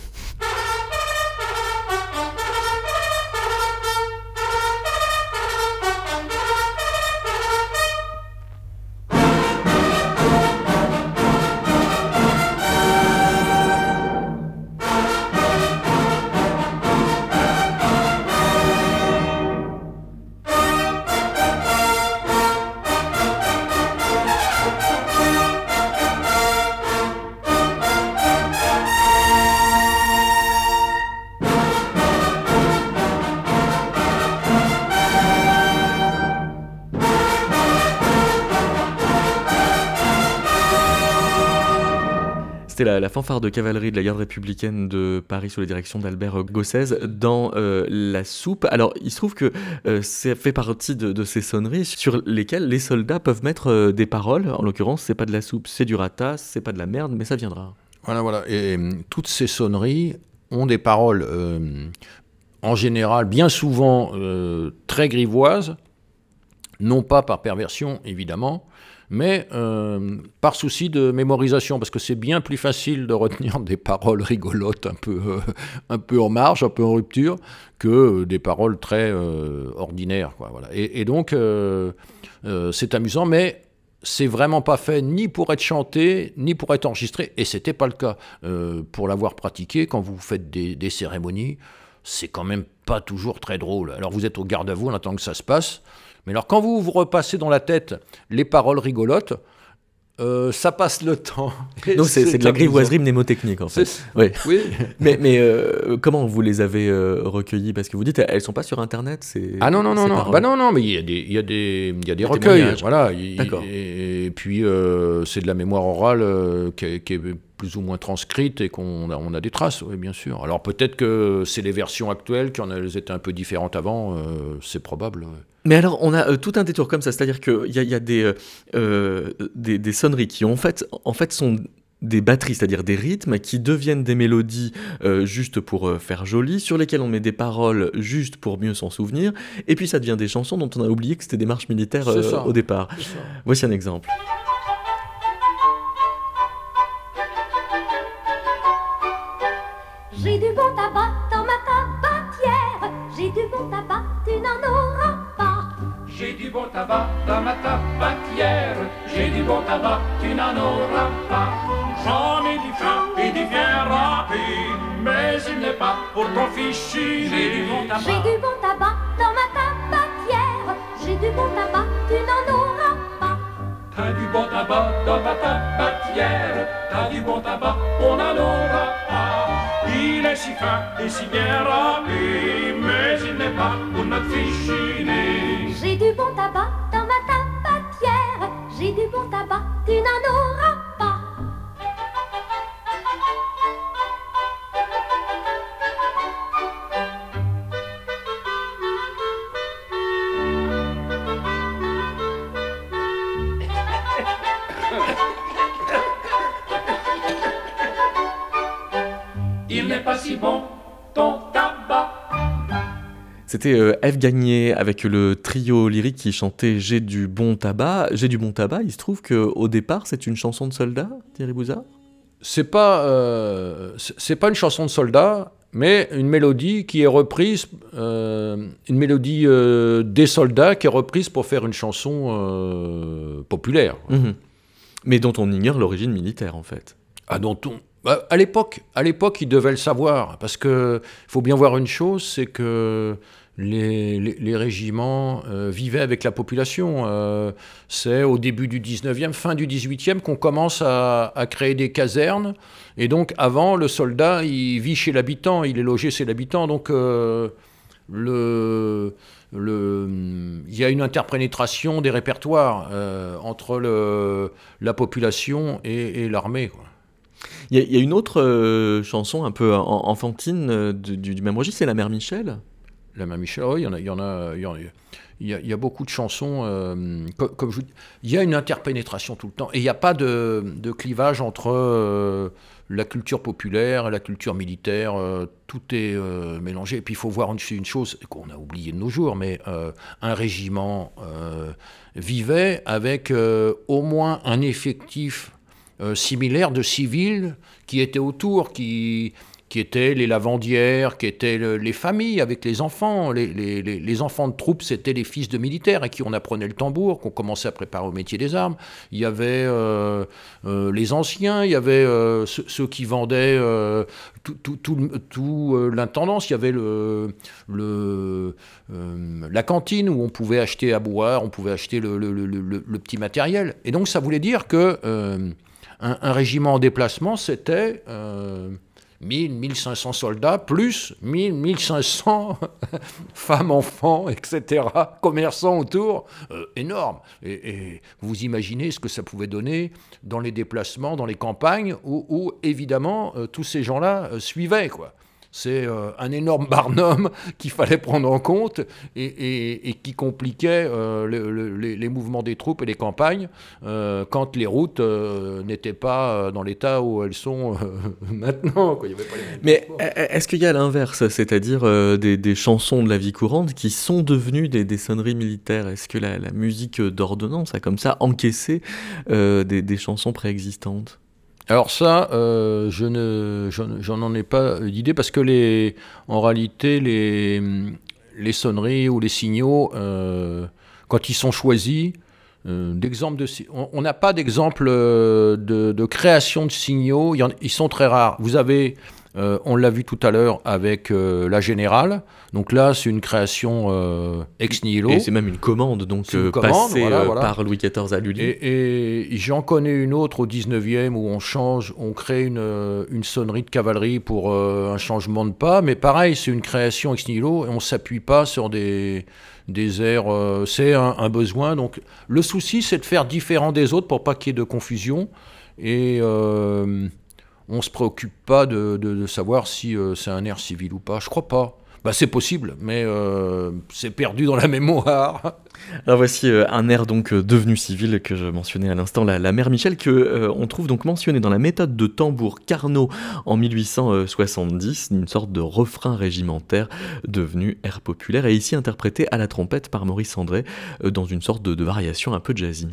La, fanfare de cavalerie de la garde républicaine de Paris sous la direction d'Albert Gossez dans euh, La Soupe. Alors, il se trouve que euh, ça fait partie de, ces sonneries sur lesquelles les soldats peuvent mettre euh, des paroles. En l'occurrence, c'est pas de la soupe, c'est du rata, c'est pas de la merde, mais ça viendra. Voilà, voilà. Et toutes ces sonneries ont des paroles en général, bien souvent très grivoises, non pas par perversion évidemment, mais euh, par souci de mémorisation, parce que c'est bien plus facile de retenir des paroles rigolotes, un peu, euh, un peu en marge, un peu en rupture, que euh, des paroles très ordinaires. voilà. et, donc, c'est amusant, mais c'est vraiment pas fait ni pour être chanté, ni pour être enregistré, et c'était pas le cas. pour l'avoir pratiqué, quand vous faites des, des cérémonies, c'est quand même pas toujours très drôle. Alors vous êtes au garde à vous en attendant que ça se passe. Mais alors, quand vous vous repassez dans la tête les paroles rigolotes, euh, ça passe le temps. *laughs* Donc c'est de la grivoiserie mnémotechnique en fait. Oui. oui. *laughs* mais mais euh, comment vous les avez euh, recueillies? Parce que vous dites elles sont pas sur internet. Ah non non non non. Bah non non mais il y a des il y a des il y a des recueils. Voilà. D'accord. Et, puis c'est de la mémoire orale qui, qui est plus ou moins transcrite et qu'on a, on a des traces, oui, bien sûr. Alors peut-être que c'est les versions actuelles qui en elles étaient un peu différentes avant, c'est probable. Mais alors, on a euh, tout un détour comme ça, c'est-à-dire qu'il y a, y a euh, euh, des, des, sonneries qui, en fait, en fait, sont des batteries, c'est-à-dire des rythmes qui deviennent des mélodies juste pour faire joli, sur lesquelles on met des paroles juste pour mieux s'en souvenir, et puis ça devient des chansons dont on a oublié que c'était des marches militaires au départ. Voici un exemple. J'ai du bon tabac dans ma tabatière, j'ai du bon tabac, tu n'en auras j'ai du bon tabac dans ma tabatière, j'ai du bon tabac, tu n'en auras pas. J'en ai du fin et du bien râpé, mais il n'est pas pour ton fichier. J'ai du bon tabac. J'ai du bon tabac dans ma tabatière, j'ai du bon tabac, tu n'en auras pas. T'as du bon tabac dans ma tabatière, t'as du bon tabac, on n'en aura pas. Il est si fin et si bien râpé, mais il n'est pas pour notre fichier. J'ai c'était euh, F. Gagné avec le trio lyrique qui chantait J'ai du bon tabac. J'ai du bon tabac, il se trouve qu'au départ, c'est une chanson de soldat, Thierry Bouzard? C'est pas, euh, c'est pas une chanson de soldat, mais une mélodie qui est reprise, euh, une mélodie des soldats qui est reprise pour faire une chanson populaire. Mhm. Mais dont on ignore l'origine militaire, en fait. Ah, dont on. Bah, à l'époque, à l'époque, ils devaient le savoir, parce que faut bien voir une chose, c'est que les, régiments euh, vivaient avec la population. Euh, c'est au début du 19e, fin du 18e qu'on commence à, créer des casernes. Et donc avant, le soldat, il vit chez l'habitant, il est logé chez l'habitant. Donc euh, il y a une interpénétration des répertoires entre la population et, l'armée. Il y, a une autre chanson un peu enfantine du, même registre, c'est La Mère Michel la main Michel, oui, il y en a, il y a, beaucoup de chansons. Euh, il y a une interpénétration tout le temps, et il n'y a pas de, clivage entre euh, la culture populaire et la culture militaire. Euh, tout est mélangé. Et puis il faut voir une, une chose qu'on a oublié de nos jours, mais un régiment vivait avec au moins un effectif similaire de civils qui étaient autour, qui qui étaient les lavandières, qui étaient les familles avec les enfants. Les, enfants de troupes, c'était les fils de militaires à qui on apprenait le tambour, qu'on commençait à préparer au métier des armes. Il y avait euh, euh, les anciens, il y avait euh, ceux, qui vendaient tout, l'intendance. Il y avait la cantine où on pouvait acheter à boire, on pouvait acheter le, petit matériel. Et donc ça voulait dire que un, régiment en déplacement, c'était 1000, 1500 soldats, plus 1000, 1500 *laughs* femmes, enfants, etc., commerçants autour, euh, énorme. Et, vous imaginez ce que ça pouvait donner dans les déplacements, dans les campagnes, où, évidemment euh, tous ces gens-là euh, suivaient. Quoi. C'est euh, un énorme barnum *laughs* qu'il fallait prendre en compte et, qui compliquait euh, les, mouvements des troupes et les campagnes euh, quand les routes n'étaient pas dans l'état où elles sont *laughs* maintenant. Mais est-ce qu'il y a l'inverse, c'est-à-dire des, chansons de la vie courante qui sont devenues des, sonneries militaires? Est-ce que la, musique d'ordonnance a comme ça encaissé des chansons préexistantes? Alors ça, euh, je ne, j'en ai pas d'idée parce que les, en réalité, les, les sonneries ou les signaux, euh, quand ils sont choisis, euh, d'exemple de, on n'a pas d'exemple de, de, création de signaux. Ils sont très rares. Vous avez euh, on l'a vu tout à l'heure avec euh, la générale. Donc là, c'est une création euh, ex nihilo. Et c'est même une commande, donc passée par Louis XIV à Lully. Et, j'en connais une autre au 19e où on change, on crée une, sonnerie de cavalerie pour un changement de pas. Mais pareil, c'est une création ex nihilo et on ne s'appuie pas sur des, des airs. c'est un, besoin. Donc le souci, c'est de faire différent des autres pour pas qu'il y ait de confusion. Et on ne se préoccupe pas de, savoir si euh, c'est un air civil ou pas. Je crois pas. Bah, c'est possible, mais euh, c'est perdu dans la mémoire. *laughs* Alors voici euh, un air donc devenu civil que je mentionnais à l'instant, la, mère Michel, que on trouve donc mentionné dans la méthode de tambour Carnot en 1870, une sorte de refrain régimentaire devenu air populaire et ici interprété à la trompette par Maurice André dans une sorte de variation un peu jazzy.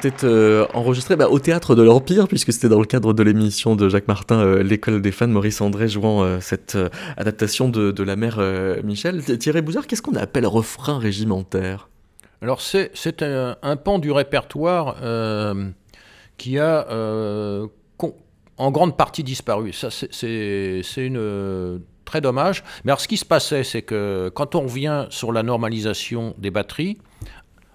C'était euh, enregistré bah, au théâtre de l'Empire, puisque c'était dans le cadre de l'émission de Jacques Martin, euh, L'école des fans, Maurice André jouant euh, cette adaptation de, La mère Michel. Thierry Bouzard, qu'est-ce qu'on appelle refrain régimentaire? Alors, c'est un, pan du répertoire qui a en grande partie disparu. Ça, c'est très dommage. Mais alors, ce qui se passait, c'est que quand on revient sur la normalisation des batteries,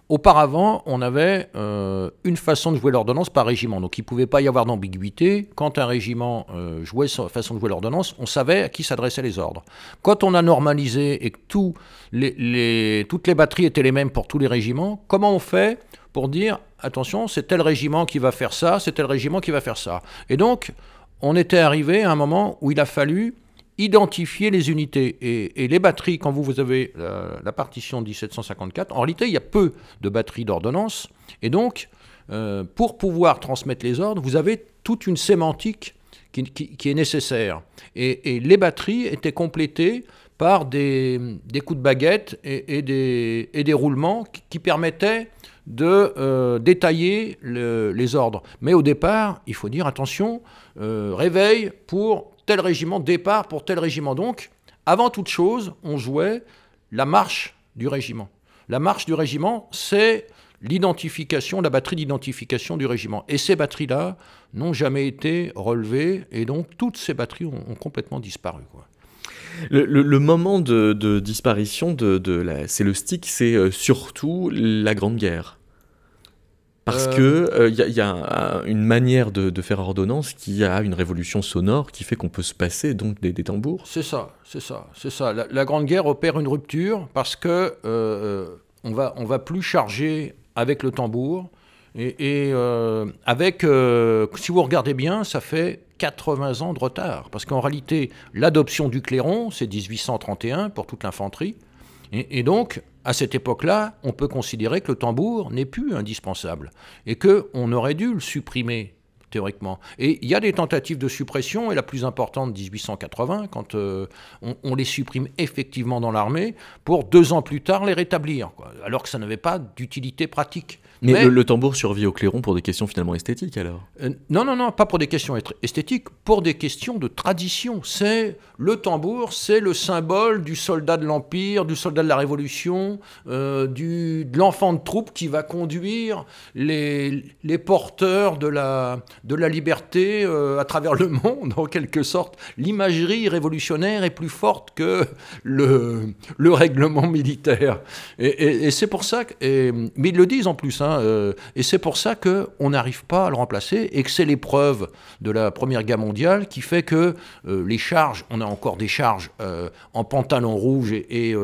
Auparavant, on avait euh, une façon de jouer l'ordonnance par régiment. Donc il ne pouvait pas y avoir d'ambiguïté. Quand un régiment euh, jouait sa façon de jouer l'ordonnance, on savait à qui s'adressaient les ordres. Quand on a normalisé et que toutes les batteries étaient les mêmes pour tous les régiments, comment on fait pour dire attention, c'est tel régiment qui va faire ça, c'est tel régiment qui va faire ça? Et donc, on était arrivé à un moment où il a fallu identifier les unités. Et, les batteries, quand vous, vous avez la, partition 1754, en réalité, il y a peu de batteries d'ordonnance. Et donc, euh, pour pouvoir transmettre les ordres, vous avez toute une sémantique qui, est nécessaire. Et, les batteries étaient complétées par des, coups de baguette et, des, roulements qui, permettaient de euh, détailler les ordres. Mais au départ, il faut dire attention, euh, réveil pour tel régiment, départ pour tel régiment. Donc, avant toute chose, on jouait la marche du régiment. La marche du régiment, c'est l'identification, la batterie d'identification du régiment. Et ces batteries-là n'ont jamais été relevées, et donc toutes ces batteries ont, complètement disparu. Le, moment de, disparition de, de la, c'est le stick, c'est euh, surtout la Grande Guerre. Parce qu'il euh. que il euh, y, a, une manière de, faire ordonnance qui a une révolution sonore qui fait qu'on peut se passer donc des, tambours. C'est ça, c'est ça, c'est ça. La, Grande Guerre opère une rupture parce que on va on va plus charger avec le tambour et, avec si vous regardez bien, ça fait 80 ans de retard parce qu'en réalité l'adoption du clairon c'est 1831 pour toute l'infanterie. Et, donc, à cette époque-là, on peut considérer que le tambour n'est plus indispensable et qu'on aurait dû le supprimer théoriquement. Et il y a des tentatives de suppression, et la plus importante, 1880, quand euh, on, les supprime effectivement dans l'armée, pour deux ans plus tard les rétablir, alors que ça n'avait pas d'utilité pratique. Mais, le, tambour survit au clairon pour des questions finalement esthétiques alors euh, Non, non, non, pas pour des questions esthétiques, pour des questions de tradition. C'est le tambour, c'est le symbole du soldat de l'Empire, du soldat de la Révolution, euh, du, de l'enfant de troupe qui va conduire les, les porteurs de la, de la liberté euh, à travers le *laughs* monde, en quelque sorte. L'imagerie révolutionnaire est plus forte que le, le règlement militaire. Et, et, c'est pour ça, que, mais ils le disent en plus, hein, euh, et c'est pour ça qu'on n'arrive pas à le remplacer et que c'est l'épreuve de la Première Guerre mondiale qui fait que euh, les charges, on a encore des charges euh, en pantalon rouge et,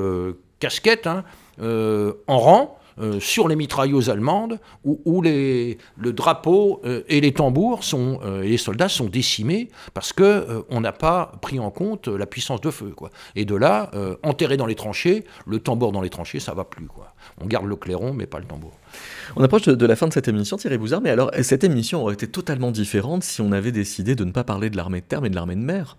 casquette, hein, en rang, sur les mitrailleuses allemandes, où, les, le drapeau et les tambours sont, et les soldats sont décimés parce qu'on on n'a pas pris en compte la puissance de feu. Quoi. Et de là, enterré dans les tranchées, le tambour dans les tranchées, ça va plus. Quoi. On garde le clairon, mais pas le tambour. On approche de, la fin de cette émission, Thierry Bouzard, mais alors cette émission aurait été totalement différente si on avait décidé de ne pas parler de l'armée de terre mais de l'armée de mer?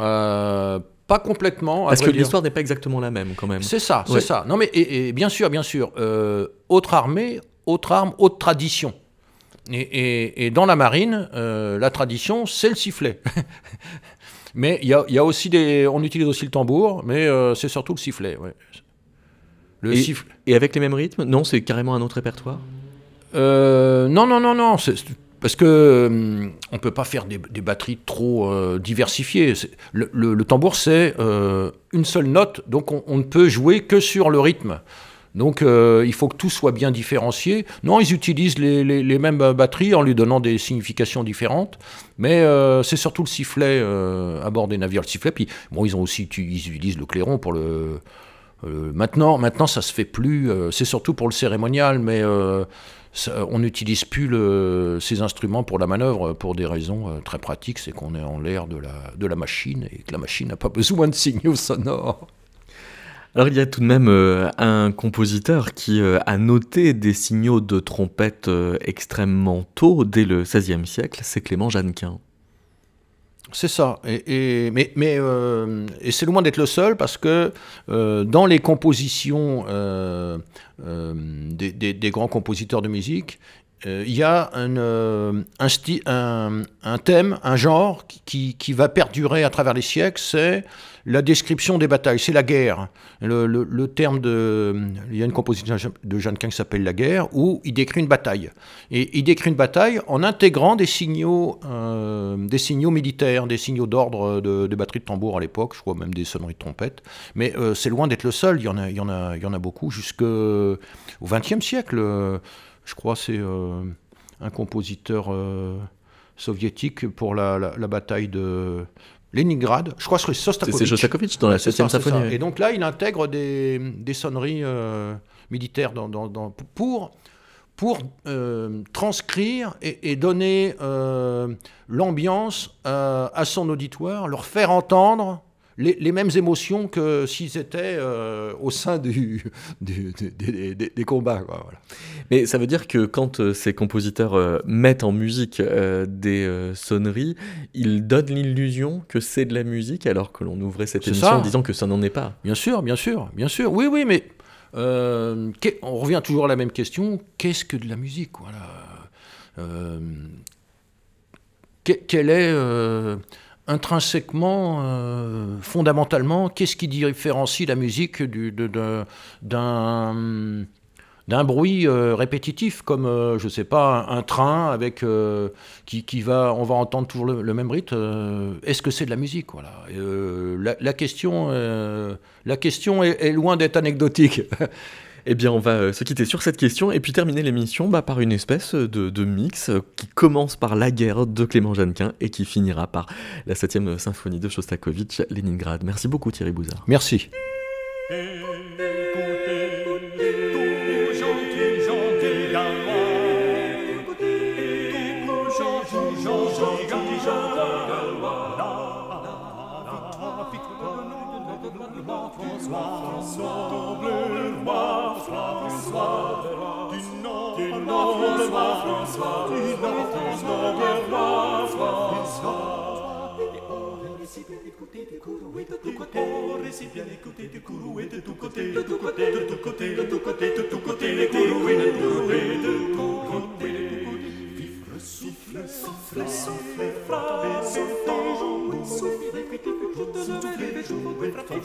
Euh, Pas complètement. Parce que l'histoire n'est pas exactement la même quand même. C'est ça, c'est ça. Non mais et, bien sûr, bien sûr, euh, autre armée, autre arme, autre tradition. Et, dans la marine, euh, la tradition, c'est le sifflet. *laughs* mais il y a, aussi des, on utilise aussi le tambour, mais c'est surtout le sifflet. Ouais et, avec les mêmes rythmes? Non, c'est carrément un autre répertoire? Euh, Non, non, non, non. Parce que euh, on peut pas faire des, batteries trop euh, diversifiées. Le, tambour, c'est une seule note, donc on, ne peut jouer que sur le rythme. Donc il faut que tout soit bien différencié. Non, ils utilisent les, mêmes batteries en lui donnant des significations différentes, mais c'est surtout le sifflet à bord des navires. Le sifflet, puis bon, ils ont aussi utilisent le clairon pour le euh, maintenant, maintenant, ça se fait plus. Euh, c'est surtout pour le cérémonial, mais euh, on n'utilise plus ces instruments pour la manœuvre pour des raisons très pratiques. C'est qu'on est en l'air de la, machine et que la machine n'a pas *laughs* besoin de signaux sonores. Alors il y a tout de même un compositeur qui a noté des signaux de trompette extrêmement tôt, dès le XVIe siècle, c'est Clément Jeannequin. C'est ça. Et, mais, mais euh, c'est loin d'être le seul parce que euh, dans les compositions euh, des, grands compositeurs de musique, il y a un, thème, un genre qui, qui, va perdurer à travers les siècles, c'est la description des batailles, c'est la guerre. Le, terme de. Il y a une composition de Jeannequin qui s'appelle La guerre, où il décrit une bataille. Et il décrit une bataille en intégrant des signaux, euh, des signaux militaires, des signaux d'ordre de, de batterie de tambour à l'époque, je crois même des sonneries de trompette. Mais euh, c'est loin d'être le seul, il y en a, il y en a, il y en beaucoup, jusqu'au XXe siècle. Je crois c'est euh, un compositeur soviétique pour la bataille de Leningrad, je crois que c'est Sostakovich. C'est Sostakovich dans la 7 symphonie. Et donc là, il intègre des, des sonneries euh, militaires dans, dans, pour, pour euh, transcrire et, donner euh, l'ambiance euh, à son auditoire, leur faire entendre les, mêmes émotions que s'ils étaient au sein du, *laughs* des, combats. Mais ça veut dire que quand ces compositeurs mettent en musique des sonneries, ils donnent l'illusion que c'est de la musique alors que l'on ouvrait cette émission en disant que ça n'en est pas. Bien sûr, bien sûr, bien sûr. Oui, oui, mais euh, on revient toujours à la même question qu'est-ce que de la musique voilà? Euh, quel est euh, intrinsèquement, fondamentalement, qu'est-ce qui différencie la musique d'un bruit euh, répétitif, comme, euh, je sais pas, un, train avec, euh, qui, qui, va, on va entendre toujours le, même rythme. Est-ce que c'est de la musique voilà. La, question, la question est, loin d'être anecdotique. *laughs* Eh bien, on va se quitter sur cette question et puis terminer l'émission bah, par une espèce de, de, mix qui commence par la guerre de Clément Jeannequin et qui finira par la 7 symphonie de Shostakovich, Leningrad. Merci beaucoup Thierry Bouzard. Merci. De tout côté, de tout côté, de tout côté, de tout côté, tout côté, de tout côté, les de tout côté, de tout côté. Vivre, souffle, souffle, souffle, frappez, sautant, souffle, répétez, souffle, jouez, frappez,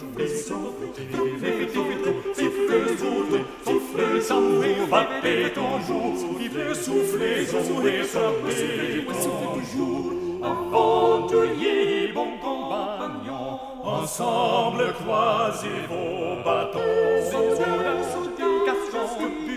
jouez, battez toujours, vivez, soufflez, jouez, frappez toujours. Aventuriers, bons compagnons, ensemble croisez vos bâtons. Purifiez, faites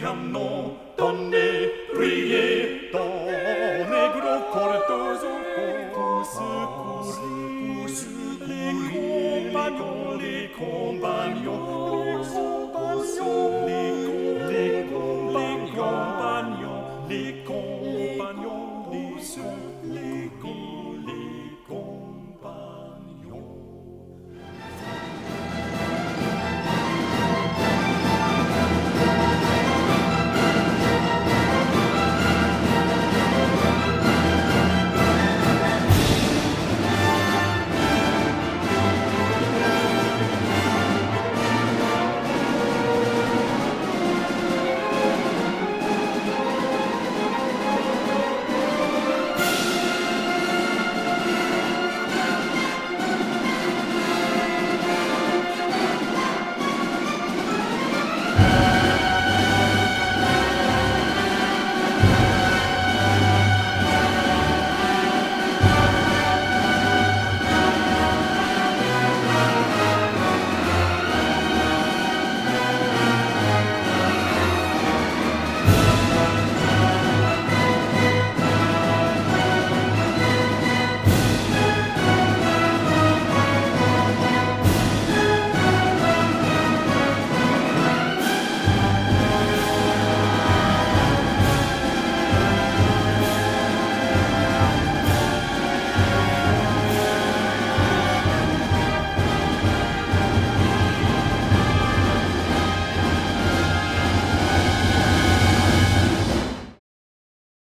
become more.